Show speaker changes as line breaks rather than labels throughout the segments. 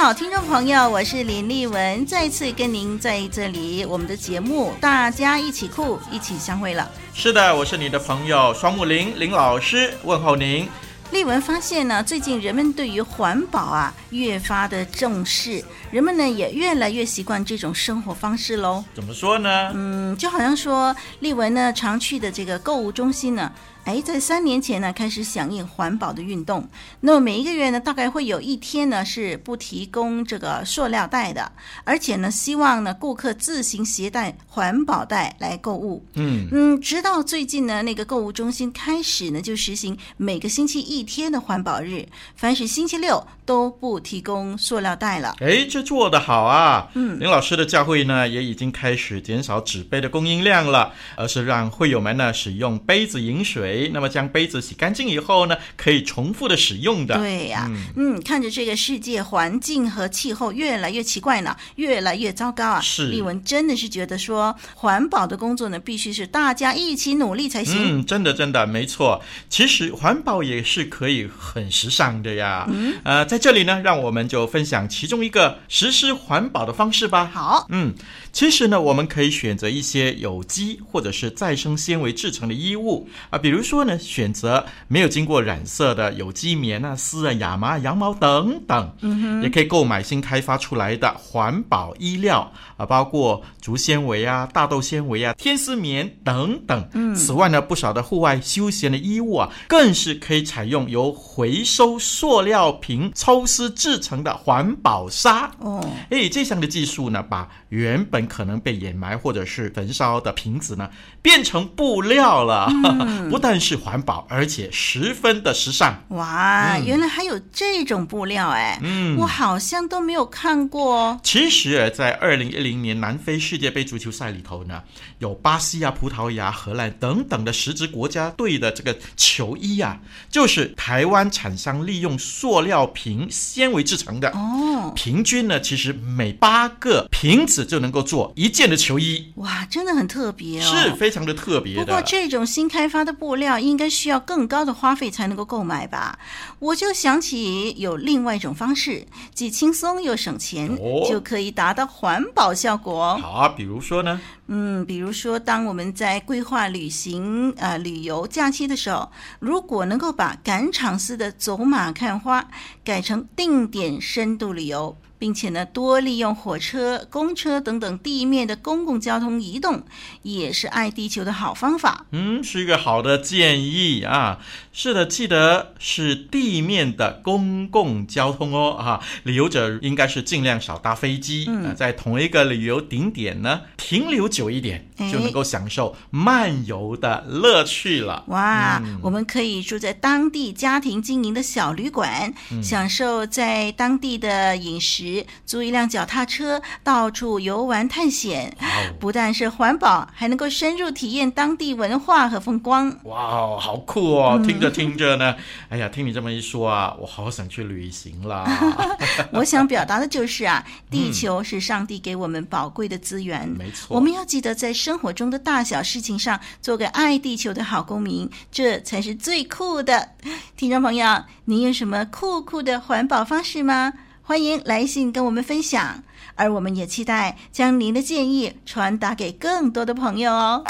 好，听众朋友，我是林丽文，再次跟您在这里，我们的节目大家一起酷，一起相会了。
是的，我是你的朋友双木林林老师，问候您。
丽文发现呢，最近人们对于环保啊越发的重视，人们呢也越来越习惯这种生活方式喽。
怎么说呢？
嗯，就好像说丽文呢常去的这个购物中心呢。哎，在三年前呢，开始响应环保的运动。那么每一个月呢，大概会有一天呢是不提供这个塑料袋的，而且呢，希望呢顾客自行携带环保袋来购物。
嗯
嗯，直到最近呢，那个购物中心开始呢就实行每个星期一天的环保日，凡是星期六都不提供塑料袋了。
哎，这做得好啊！
嗯，
林老师的教会呢也已经开始减少纸杯的供应量了，而是让会友们呢使用杯子饮水。那么将杯子洗干净以后呢，可以重复的使用的。
对呀、啊，
嗯，
嗯，看着这个世界环境和气候越来越奇怪呢，越来越糟糕啊。
是，
丽文真的是觉得说，环保的工作呢，必须是大家一起努力才行。
嗯，真的真的没错。其实环保也是可以很时尚的呀。
嗯，
呃，在这里呢，让我们就分享其中一个实施环保的方式吧。
好，
嗯，其实呢，我们可以选择一些有机或者是再生纤维制成的衣物啊，比如。说呢，选择没有经过染色的有机棉啊、丝啊、亚麻、羊毛等等，
嗯哼，
也可以购买新开发出来的环保衣料啊，包括竹纤维啊、大豆纤维啊、天丝棉等等。
嗯，
此外呢，不少的户外休闲的衣物啊，更是可以采用由回收塑料瓶抽丝制成的环保纱。
哦，
哎，这项的技术呢，把原本可能被掩埋或者是焚烧的瓶子呢，变成布料了。
嗯、
不但但是环保，而且十分的时尚。
哇，
嗯、
原来还有这种布料哎！
嗯，
我好像都没有看过。
其实，在二零一零年南非世界杯足球赛里头呢，有巴西啊、葡萄牙、荷兰等等的十支国家队的这个球衣啊，就是台湾厂商利用塑料瓶纤维制成的。
哦，
平均呢，其实每八个瓶子就能够做一件的球衣。
哇，真的很特别哦，
是非常的特别的。
不过这种新开发的布料。料应该需要更高的花费才能够购买吧？我就想起有另外一种方式，既轻松又省钱，
哦、
就可以达到环保效果。
好啊，比如说呢？
嗯，比如说，当我们在规划旅行、啊旅游假期的时候，如果能够把赶场式的走马看花改成定点深度旅游。并且呢，多利用火车、公车等等地面的公共交通移动，也是爱地球的好方法。
嗯，是一个好的建议啊。是的，记得是地面的公共交通哦。啊，旅游者应该是尽量少搭飞机，
嗯，
呃，在同一个旅游景点呢停留久一点，就能够享受漫游的乐趣了。
哇，
嗯，
我们可以住在当地家庭经营的小旅馆，
嗯，
享受在当地的饮食。租一辆脚踏车到处游玩探险，不但是环保，还能够深入体验当地文化和风光。
哇，好酷哦！听着听着呢，哎呀，听你这么一说啊，我好想去旅行啦。
我想表达的就是啊，地球是上帝给我们宝贵的资源，
没错，
我们要记得在生活中的大小事情上做个爱地球的好公民，这才是最酷的。听众朋友，你有什么酷酷的环保方式吗？欢迎来信跟我们分享，而我们也期待将您的建议传达给更多的朋友哦。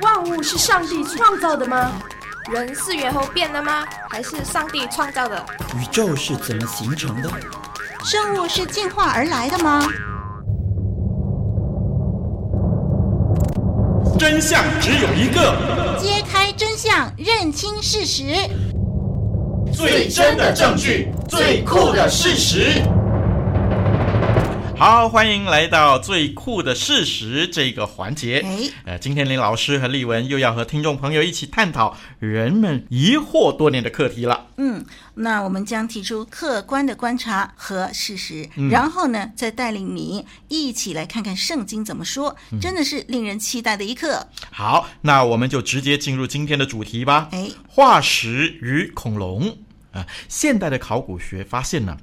万物是上帝创造的吗？人是猿猴变的吗？还是上帝创造的？
宇宙是怎么形成的？
生物是进化而来的吗？
真相只有一个，
揭开真相，认清事实。
最真的证据，最酷的事实。好，欢迎来到最酷的事实这个环节。
哎，
呃，今天林老师和丽文又要和听众朋友一起探讨人们疑惑多年的课题了。
嗯，那我们将提出客观的观察和事实，
嗯、
然后呢，再带领你一起来看看圣经怎么说，真的是令人期待的一课。
好，那我们就直接进入今天的主题吧。
哎，
化石与恐龙啊、呃，现代的考古学发现呢。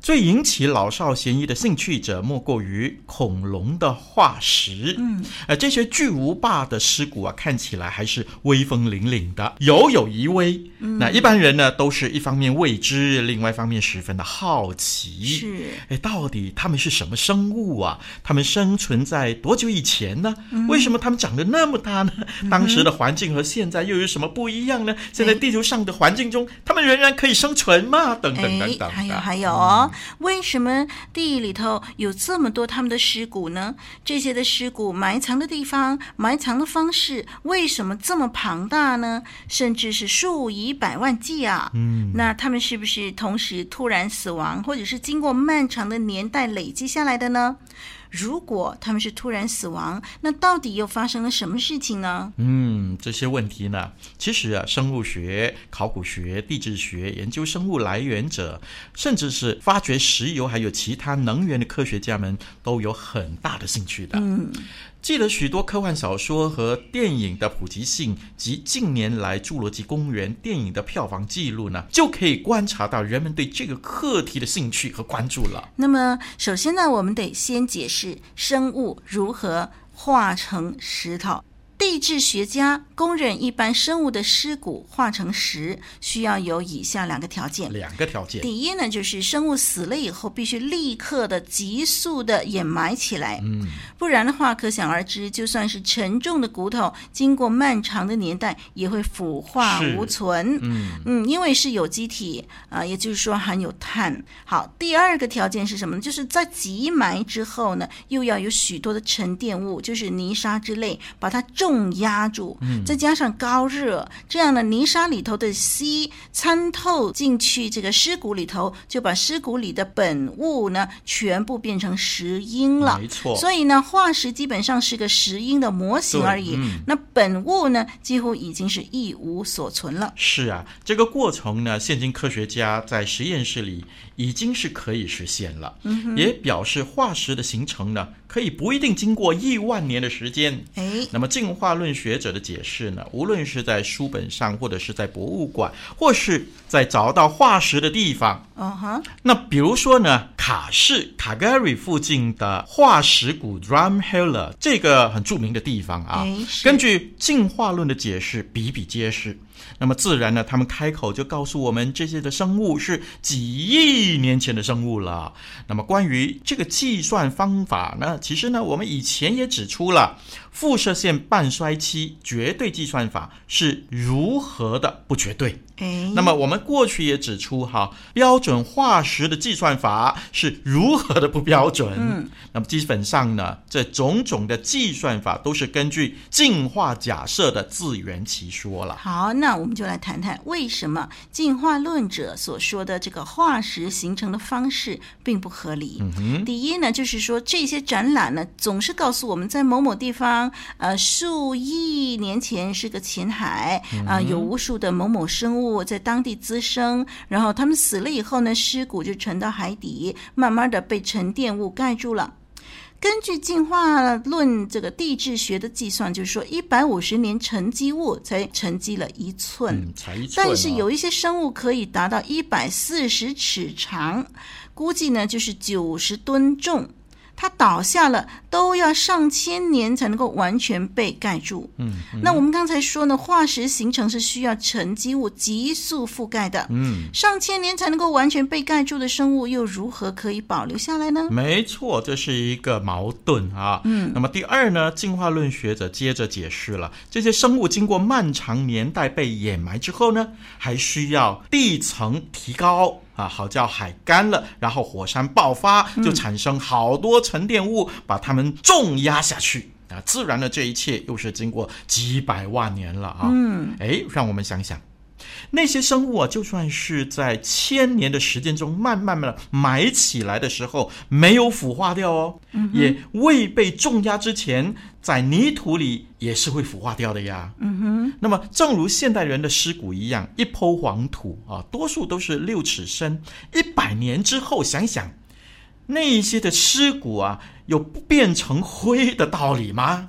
最引起老少咸宜的兴趣者，莫过于恐龙的化石。嗯，呃，这些巨无霸的尸骨啊，看起来还是威风凛凛的，犹有余威。嗯，那一般人呢，都是一方面未知，另外一方面十分的好奇。
是，
哎，到底他们是什么生物啊？他们生存在多久以前呢？嗯，为什么他们长得那么大呢？当时的环境和现在又有什么不一样呢？现在地球上的环境中，他们仍然可以生存吗？等等等等。
还有还有哦。为什么地里头有这么多他们的尸骨呢？这些的尸骨埋藏的地方、埋藏的方式，为什么这么庞大呢？甚至是数以百万计啊！嗯，那他们是不是同时突然死亡，或者是经过漫长的年代累积下来的呢？如果他们是突然死亡，那到底又发生了什么事情呢？
嗯，这些问题呢，其实啊，生物学、考古学、地质学研究生物来源者，甚至是发掘石油还有其他能源的科学家们，都有很大的兴趣的。嗯。记得许多科幻小说和电影的普及性及近年来《侏罗纪公园》电影的票房记录呢，就可以观察到人们对这个课题的兴趣和关注了。
那么，首先呢，我们得先解释生物如何化成石头。地质学家公认，一般生物的尸骨化成石，需要有以下两个条件。
两个条件。
第一呢，就是生物死了以后，必须立刻的、急速的掩埋起来。嗯，不然的话，可想而知，就算是沉重的骨头，经过漫长的年代，也会腐化无存。嗯嗯，因为是有机体啊，也就是说含有碳。好，第二个条件是什么呢？就是在急埋之后呢，又要有许多的沉淀物，就是泥沙之类，把它重。重压住，再加上高热，这样呢泥沙里头的硒参透进去，这个尸骨里头，就把尸骨里的本物呢，全部变成石英了。
没错，
所以呢，化石基本上是个石英的模型而已。嗯、那本物呢，几乎已经是一无所存了。
是啊，这个过程呢，现今科学家在实验室里已经是可以实现了，嗯、也表示化石的形成呢。可以不一定经过亿万年的时间，哎，那么进化论学者的解释呢？无论是在书本上，或者是在博物馆，或是在找到化石的地方，嗯哼，那比如说呢，卡市卡盖瑞附近的化石谷 Drumheller 这个很著名的地方啊，根据进化论的解释比比皆是。那么自然呢，他们开口就告诉我们，这些的生物是几亿年前的生物了。那么关于这个计算方法呢，其实呢，我们以前也指出了，辐射线半衰期绝对计算法是如何的不绝对。
哎，
那么我们过去也指出哈，标准化石的计算法是如何的不标准。嗯，那么基本上呢，这种种的计算法都是根据进化假设的自圆其说了。
好，那我们就来谈谈为什么进化论者所说的这个化石形成的方式并不合理。嗯，第一呢，就是说这些展览呢总是告诉我们在某某地方，呃，数亿年前是个浅海啊，呃，有无数的某某生物。在当地滋生，然后他们死了以后呢，尸骨就沉到海底，慢慢的被沉淀物盖住了。根据进化论这个地质学的计算，就是说一百五十年沉积物才沉积了一寸，
嗯，才一寸哦。
但是有一些生物可以达到一百四十尺长，估计呢就是九十吨重。它倒下了，都要上千年才能够完全被盖住。嗯，嗯，那我们刚才说呢，化石形成是需要沉积物急速覆盖的。嗯，上千年才能够完全被盖住的生物，又如何可以保留下来呢？
没错，这是一个矛盾啊。嗯，那么第二呢，进化论学者接着解释了，这些生物经过漫长年代被掩埋之后呢，还需要地层提高。啊，好叫海干了，然后火山爆发，就产生好多沉淀物，嗯、把它们重压下去。啊，自然的这一切又是经过几百万年了啊。嗯，哎，让我们想想，那些生物啊，就算是在千年的时间中慢慢的埋起来的时候，没有腐化掉哦，嗯、也未被重压之前，在泥土里也是会腐化掉的呀。嗯哼。那么，正如现代人的尸骨一样，一抔黄土啊，多数都是六尺深，一百年之后，想想那一些的尸骨啊，有不变成灰的道理吗？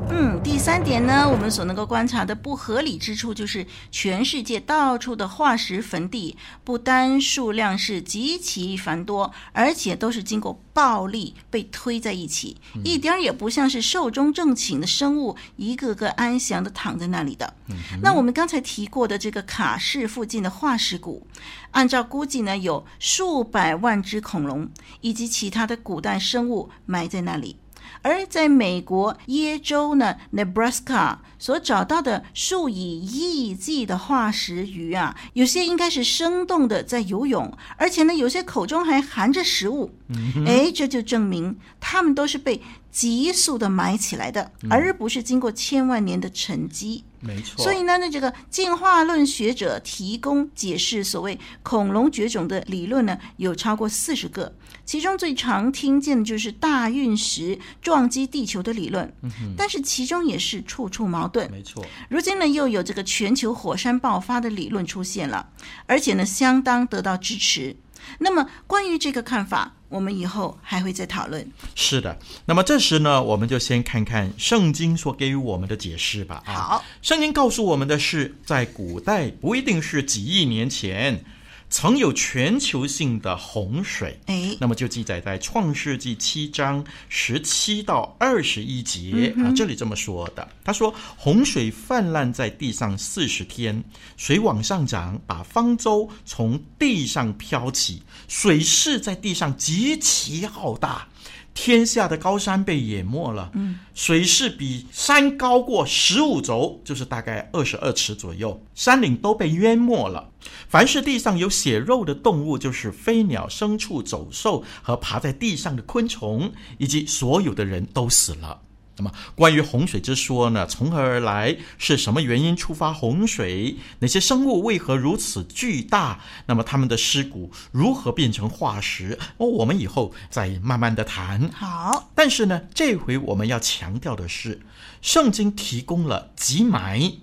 嗯，第三点呢，我们所能够观察的不合理之处，就是全世界到处的化石坟地，不单数量是极其繁多，而且都是经过暴力被推在一起，嗯、一点也不像是寿终正寝的生物，一个个安详的躺在那里的。嗯、那我们刚才提过的这个卡市附近的化石谷，按照估计呢，有数百万只恐龙以及其他的古代生物埋在那里。而在美国耶州呢，Nebraska 所找到的数以亿计的化石鱼啊，有些应该是生动的在游泳，而且呢，有些口中还含着食物。嗯、哎，这就证明它们都是被急速的埋起来的，嗯、而不是经过千万年的沉积。
没错。
所以呢，那这个进化论学者提供解释所谓恐龙绝种的理论呢，有超过四十个。其中最常听见的就是大运石撞击地球的理论，但是其中也是处处矛盾。
没错，
如今呢又有这个全球火山爆发的理论出现了，而且呢相当得到支持。那么关于这个看法，我们以后还会再讨论。
是的，那么这时呢，我们就先看看圣经所给予我们的解释吧。
好，
圣经告诉我们的是，在古代不一定是几亿年前。曾有全球性的洪水，哎，那么就记载在创世纪七章十七到二十一节、嗯、啊，这里这么说的。他说：“洪水泛滥在地上四十天，水往上涨，把方舟从地上飘起，水势在地上极其浩大。”天下的高山被淹没了，嗯，水势比山高过十五肘，就是大概二十二尺左右，山岭都被淹没了。凡是地上有血肉的动物，就是飞鸟、牲畜、走兽和爬在地上的昆虫，以及所有的人都死了。那么，关于洪水之说呢？从何而来？是什么原因触发洪水？哪些生物为何如此巨大？那么，他们的尸骨如何变成化石？哦，我们以后再慢慢的谈。
好，
但是呢，这回我们要强调的是，圣经提供了急埋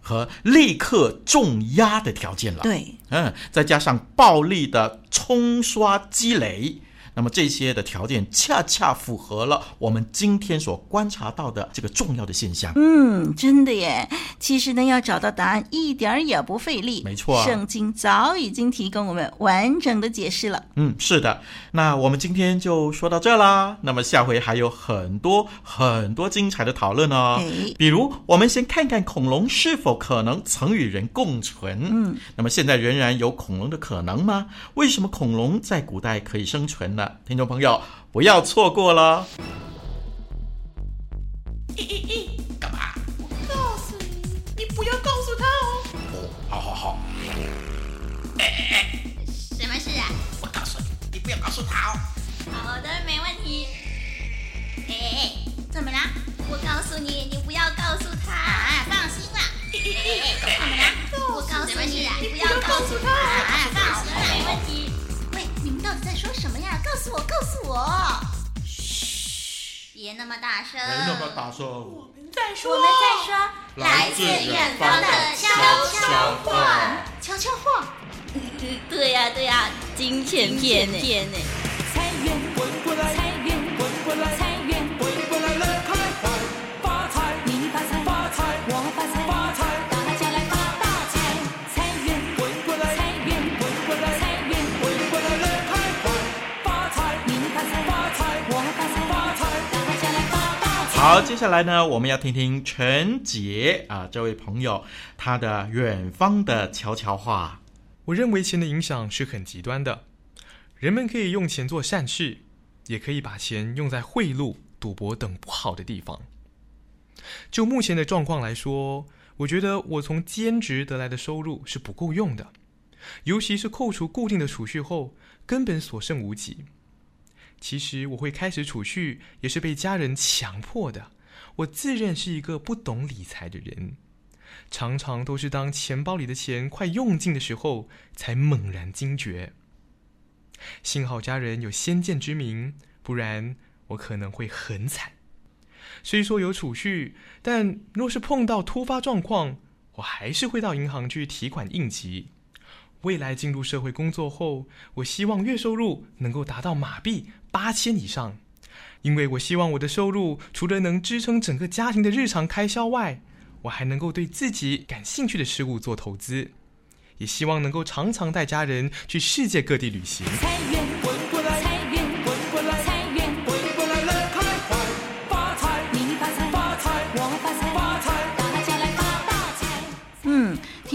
和立刻重压的条件了。
对，
嗯，再加上暴力的冲刷积累。那么这些的条件恰恰符合了我们今天所观察到的这个重要的现象。
嗯，真的耶。其实呢，要找到答案一点儿也不费力。
没错啊，
圣经早已经提供我们完整的解释了。
嗯，是的。那我们今天就说到这啦。那么下回还有很多很多精彩的讨论哦。
哎，
比如我们先看看恐龙是否可能曾与人共存。
嗯，
那么现在仍然有恐龙的可能吗？为什么恐龙在古代可以生存呢？听众朋友，不要错过了！
咦咦咦，干嘛？我告诉你，你不要告诉他哦。
哦，好好好。
哎哎哎，
什么事啊？
我告诉你，你不要告诉他哦。
好的，没问题。哎哎哎，怎么了？我告诉你，你不要告诉他。啊，放心啦。怎么了？我告诉你，你不要告诉他。啊，放心啦，没问题。到底在说什么呀？告诉我，告诉我！嘘，别那么大声。
别那么大声。
我们在说，
我们在说，来自远方的悄悄话。悄悄话。对呀，对呀，金钱片呢？
好，接下来呢，我们要听听陈杰啊这位朋友他的远方的悄悄话。
我认为钱的影响是很极端的。人们可以用钱做善事，也可以把钱用在贿赂、赌博等不好的地方。就目前的状况来说，我觉得我从兼职得来的收入是不够用的，尤其是扣除固定的储蓄后，根本所剩无几。其实我会开始储蓄，也是被家人强迫的。我自认是一个不懂理财的人，常常都是当钱包里的钱快用尽的时候，才猛然惊觉。幸好家人有先见之明，不然我可能会很惨。虽说有储蓄，但若是碰到突发状况，我还是会到银行去提款应急。未来进入社会工作后，我希望月收入能够达到马币八千以上，因为我希望我的收入除了能支撑整个家庭的日常开销外，我还能够对自己感兴趣的事物做投资，也希望能够常常带家人去世界各地旅行。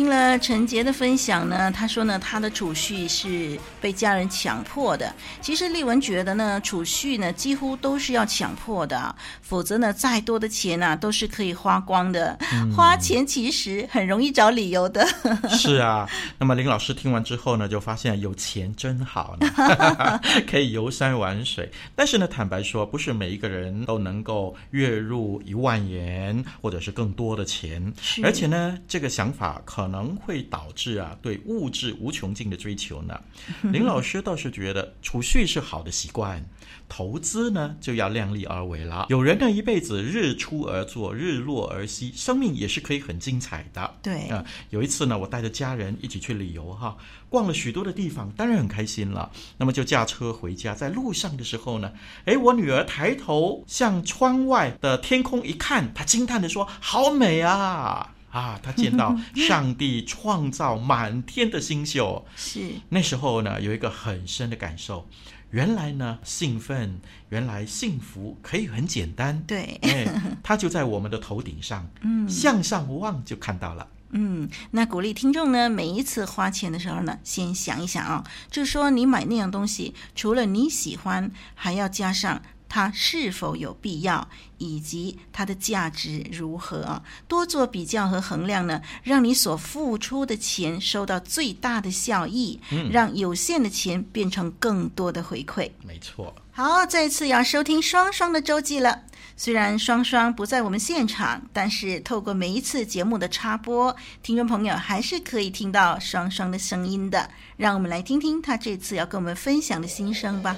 听了陈杰的分享呢，他说呢，他的储蓄是被家人强迫的。其实丽文觉得呢，储蓄呢几乎都是要强迫的，否则呢，再多的钱啊都是可以花光的。嗯、花钱其实很容易找理由的。
是啊，那么林老师听完之后呢，就发现有钱真好呢，可以游山玩水。但是呢，坦白说，不是每一个人都能够月入一万元或者是更多的钱，而且呢，这个想法可。可能会导致啊，对物质无穷尽的追求呢。林老师倒是觉得储蓄是好的习惯，投资呢就要量力而为了。有人呢一辈子日出而作，日落而息，生命也是可以很精彩的。
对啊，
有一次呢，我带着家人一起去旅游哈，逛了许多的地方，当然很开心了。那么就驾车回家，在路上的时候呢，哎，我女儿抬头向窗外的天空一看，她惊叹的说：“好美啊！”啊，他见到 上帝创造满天的星宿，
是
那时候呢，有一个很深的感受。原来呢，兴奋，原来幸福可以很简单。
对，
哎，它就在我们的头顶上，嗯，向上望就看到了。
嗯，那鼓励听众呢，每一次花钱的时候呢，先想一想啊，就是说你买那样东西，除了你喜欢，还要加上。它是否有必要，以及它的价值如何啊？多做比较和衡量呢，让你所付出的钱收到最大的效益，嗯，让有限的钱变成更多的回馈。
没错。
好，这次要收听双双的周记了。虽然双双不在我们现场，但是透过每一次节目的插播，听众朋友还是可以听到双双的声音的。让我们来听听他这次要跟我们分享的心声吧。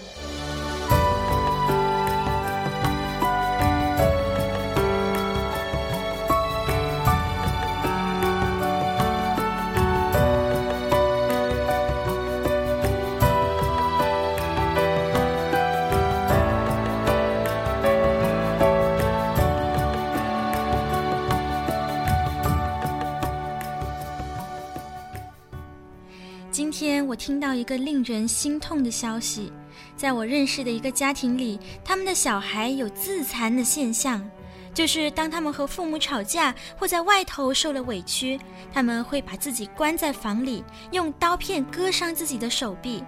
今天我听到一个令人心痛的消息，在我认识的一个家庭里，他们的小孩有自残的现象，就是当他们和父母吵架或在外头受了委屈，他们会把自己关在房里，用刀片割伤自己的手臂。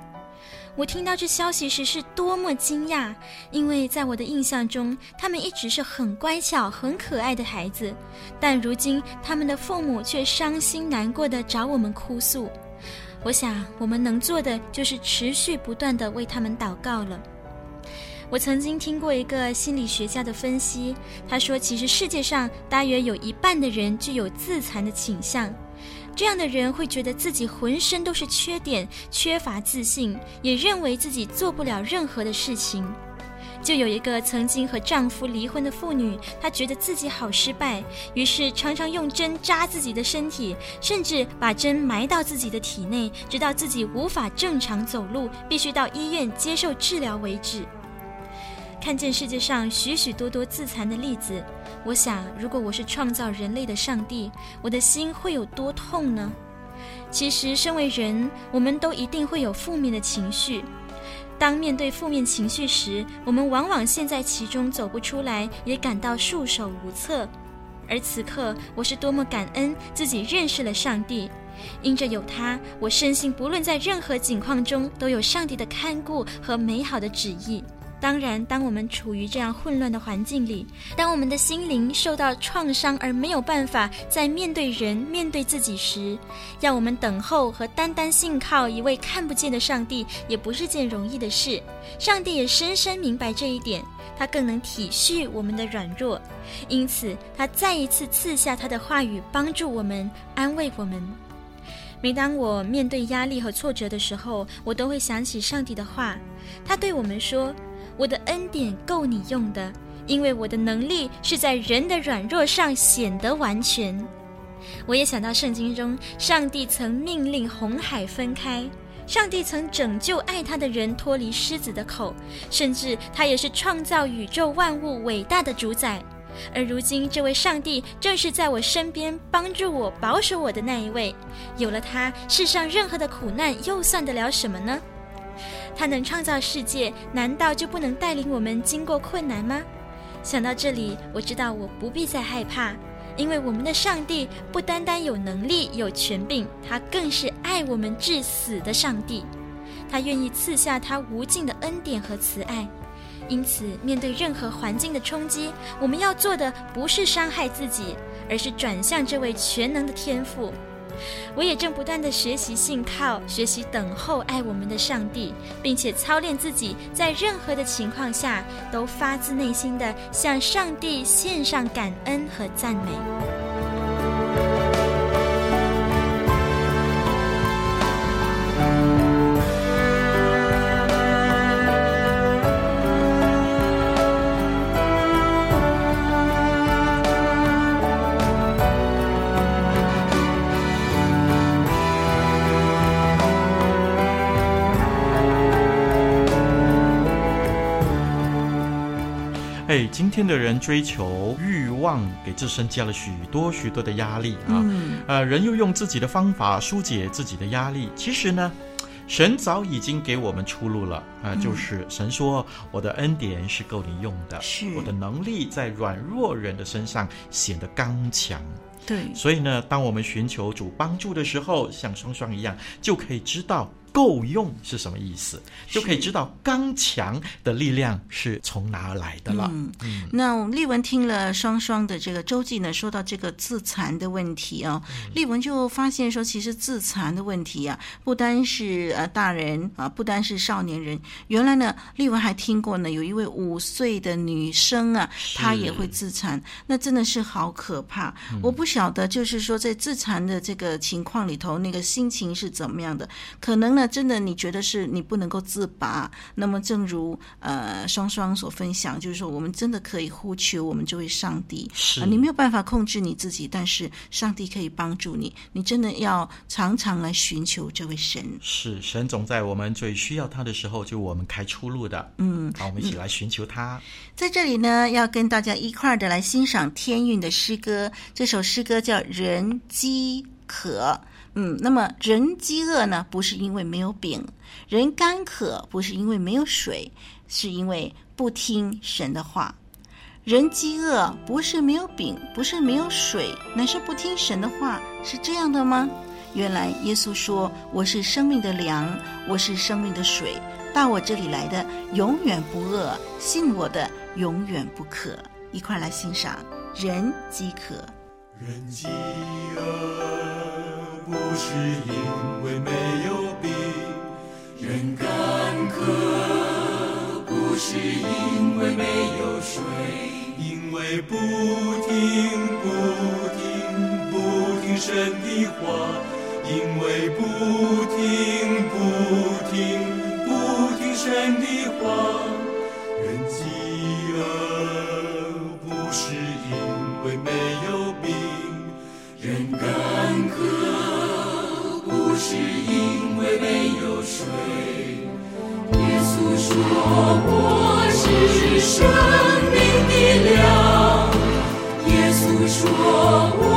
我听到这消息时是多么惊讶，因为在我的印象中，他们一直是很乖巧、很可爱的孩子，但如今他们的父母却伤心难过的找我们哭诉。我想，我们能做的就是持续不断地为他们祷告了。我曾经听过一个心理学家的分析，他说，其实世界上大约有一半的人具有自残的倾向，这样的人会觉得自己浑身都是缺点，缺乏自信，也认为自己做不了任何的事情。就有一个曾经和丈夫离婚的妇女，她觉得自己好失败，于是常常用针扎自己的身体，甚至把针埋到自己的体内，直到自己无法正常走路，必须到医院接受治疗为止。看见世界上许许多多自残的例子，我想，如果我是创造人类的上帝，我的心会有多痛呢？其实，身为人，我们都一定会有负面的情绪。当面对负面情绪时，我们往往陷在其中走不出来，也感到束手无策。而此刻，我是多么感恩自己认识了上帝，因着有他，我深信不论在任何境况中，都有上帝的看顾和美好的旨意。当然，当我们处于这样混乱的环境里，当我们的心灵受到创伤而没有办法再面对人、面对自己时，要我们等候和单单信靠一位看不见的上帝，也不是件容易的事。上帝也深深明白这一点，他更能体恤我们的软弱，因此他再一次赐下他的话语，帮助我们，安慰我们。每当我面对压力和挫折的时候，我都会想起上帝的话，他对我们说。我的恩典够你用的，因为我的能力是在人的软弱上显得完全。我也想到圣经中，上帝曾命令红海分开，上帝曾拯救爱他的人脱离狮子的口，甚至他也是创造宇宙万物伟大的主宰。而如今，这位上帝正是在我身边帮助我、保守我的那一位。有了他，世上任何的苦难又算得了什么呢？他能创造世界，难道就不能带领我们经过困难吗？想到这里，我知道我不必再害怕，因为我们的上帝不单单有能力、有权柄，他更是爱我们至死的上帝。他愿意赐下他无尽的恩典和慈爱。因此，面对任何环境的冲击，我们要做的不是伤害自己，而是转向这位全能的天父。我也正不断的学习信靠，学习等候爱我们的上帝，并且操练自己，在任何的情况下都发自内心的向上帝献上感恩和赞美。
哎，今天的人追求欲望，给自身加了许多许多的压力啊！
嗯，
呃，人又用自己的方法疏解自己的压力。其实呢，神早已经给我们出路了啊，呃，就是神说：“我的恩典是够你用的，
是
我的能力在软弱人的身上显得刚强。”
对，
所以呢，当我们寻求主帮助的时候，像双双一样，就可以知道。够用是什么意思？就可以知道刚强的力量是从哪儿来的了。
嗯，嗯，那我们丽文听了双双的这个周记呢，说到这个自残的问题啊，丽文就发现说，其实自残的问题啊，不单是呃大人啊，不单是少年人。原来呢，丽文还听过呢，有一位五岁的女生啊，她也会自残，那真的是好可怕。嗯。我不晓得，就是说在自残的这个情况里头，那个心情是怎么样的？可能呢。那真的，你觉得是你不能够自拔？那么，正如呃双双所分享，就是说，我们真的可以呼求我们这位上帝。
是、
呃，你没有办法控制你自己，但是上帝可以帮助你。你真的要常常来寻求这位神。
是，神总在我们最需要他的时候，就我们开出路的。
嗯，
好，我们一起来寻求他。
在这里呢，要跟大家一块儿的来欣赏天韵的诗歌。这首诗歌叫《人饥渴》。嗯，那么人饥饿呢，不是因为没有饼；人干渴不是因为没有水，是因为不听神的话。人饥饿不是没有饼，不是没有水，乃是不听神的话，是这样的吗？原来耶稣说：“我是生命的粮，我是生命的水，到我这里来的永远不饿，信我的永远不渴。”一块来欣赏人饥渴。
人饥饿。不是因为没有饼，人干渴；不是因为没有水，因为不听不听不听神的话，因为不听不听不听神的话，耶稣说我是生命的粮，耶稣说我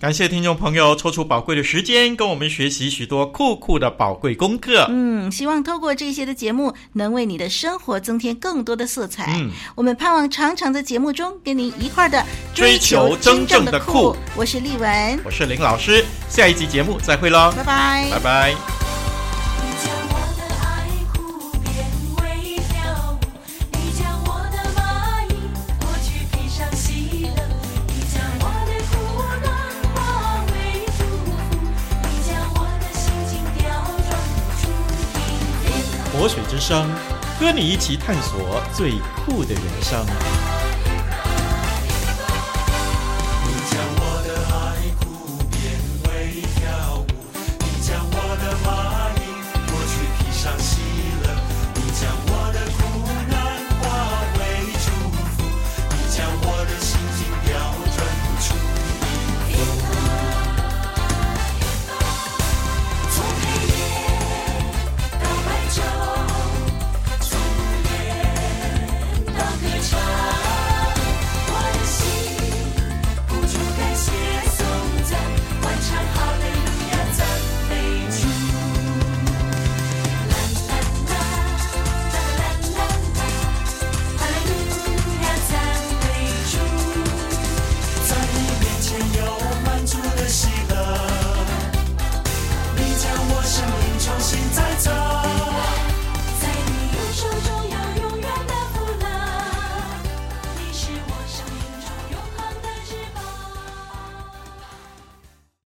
感谢听众朋友抽出宝贵的时间跟我们学习许多酷酷的宝贵功课。
嗯，希望透过这些的节目，能为你的生活增添更多的色彩。
嗯，
我们盼望常常在节目中跟您一块儿的
追求真正的酷。
我是丽文，
我是林老师，下一集节目再会喽，
拜拜，
拜拜。和你一起探索最酷的人生。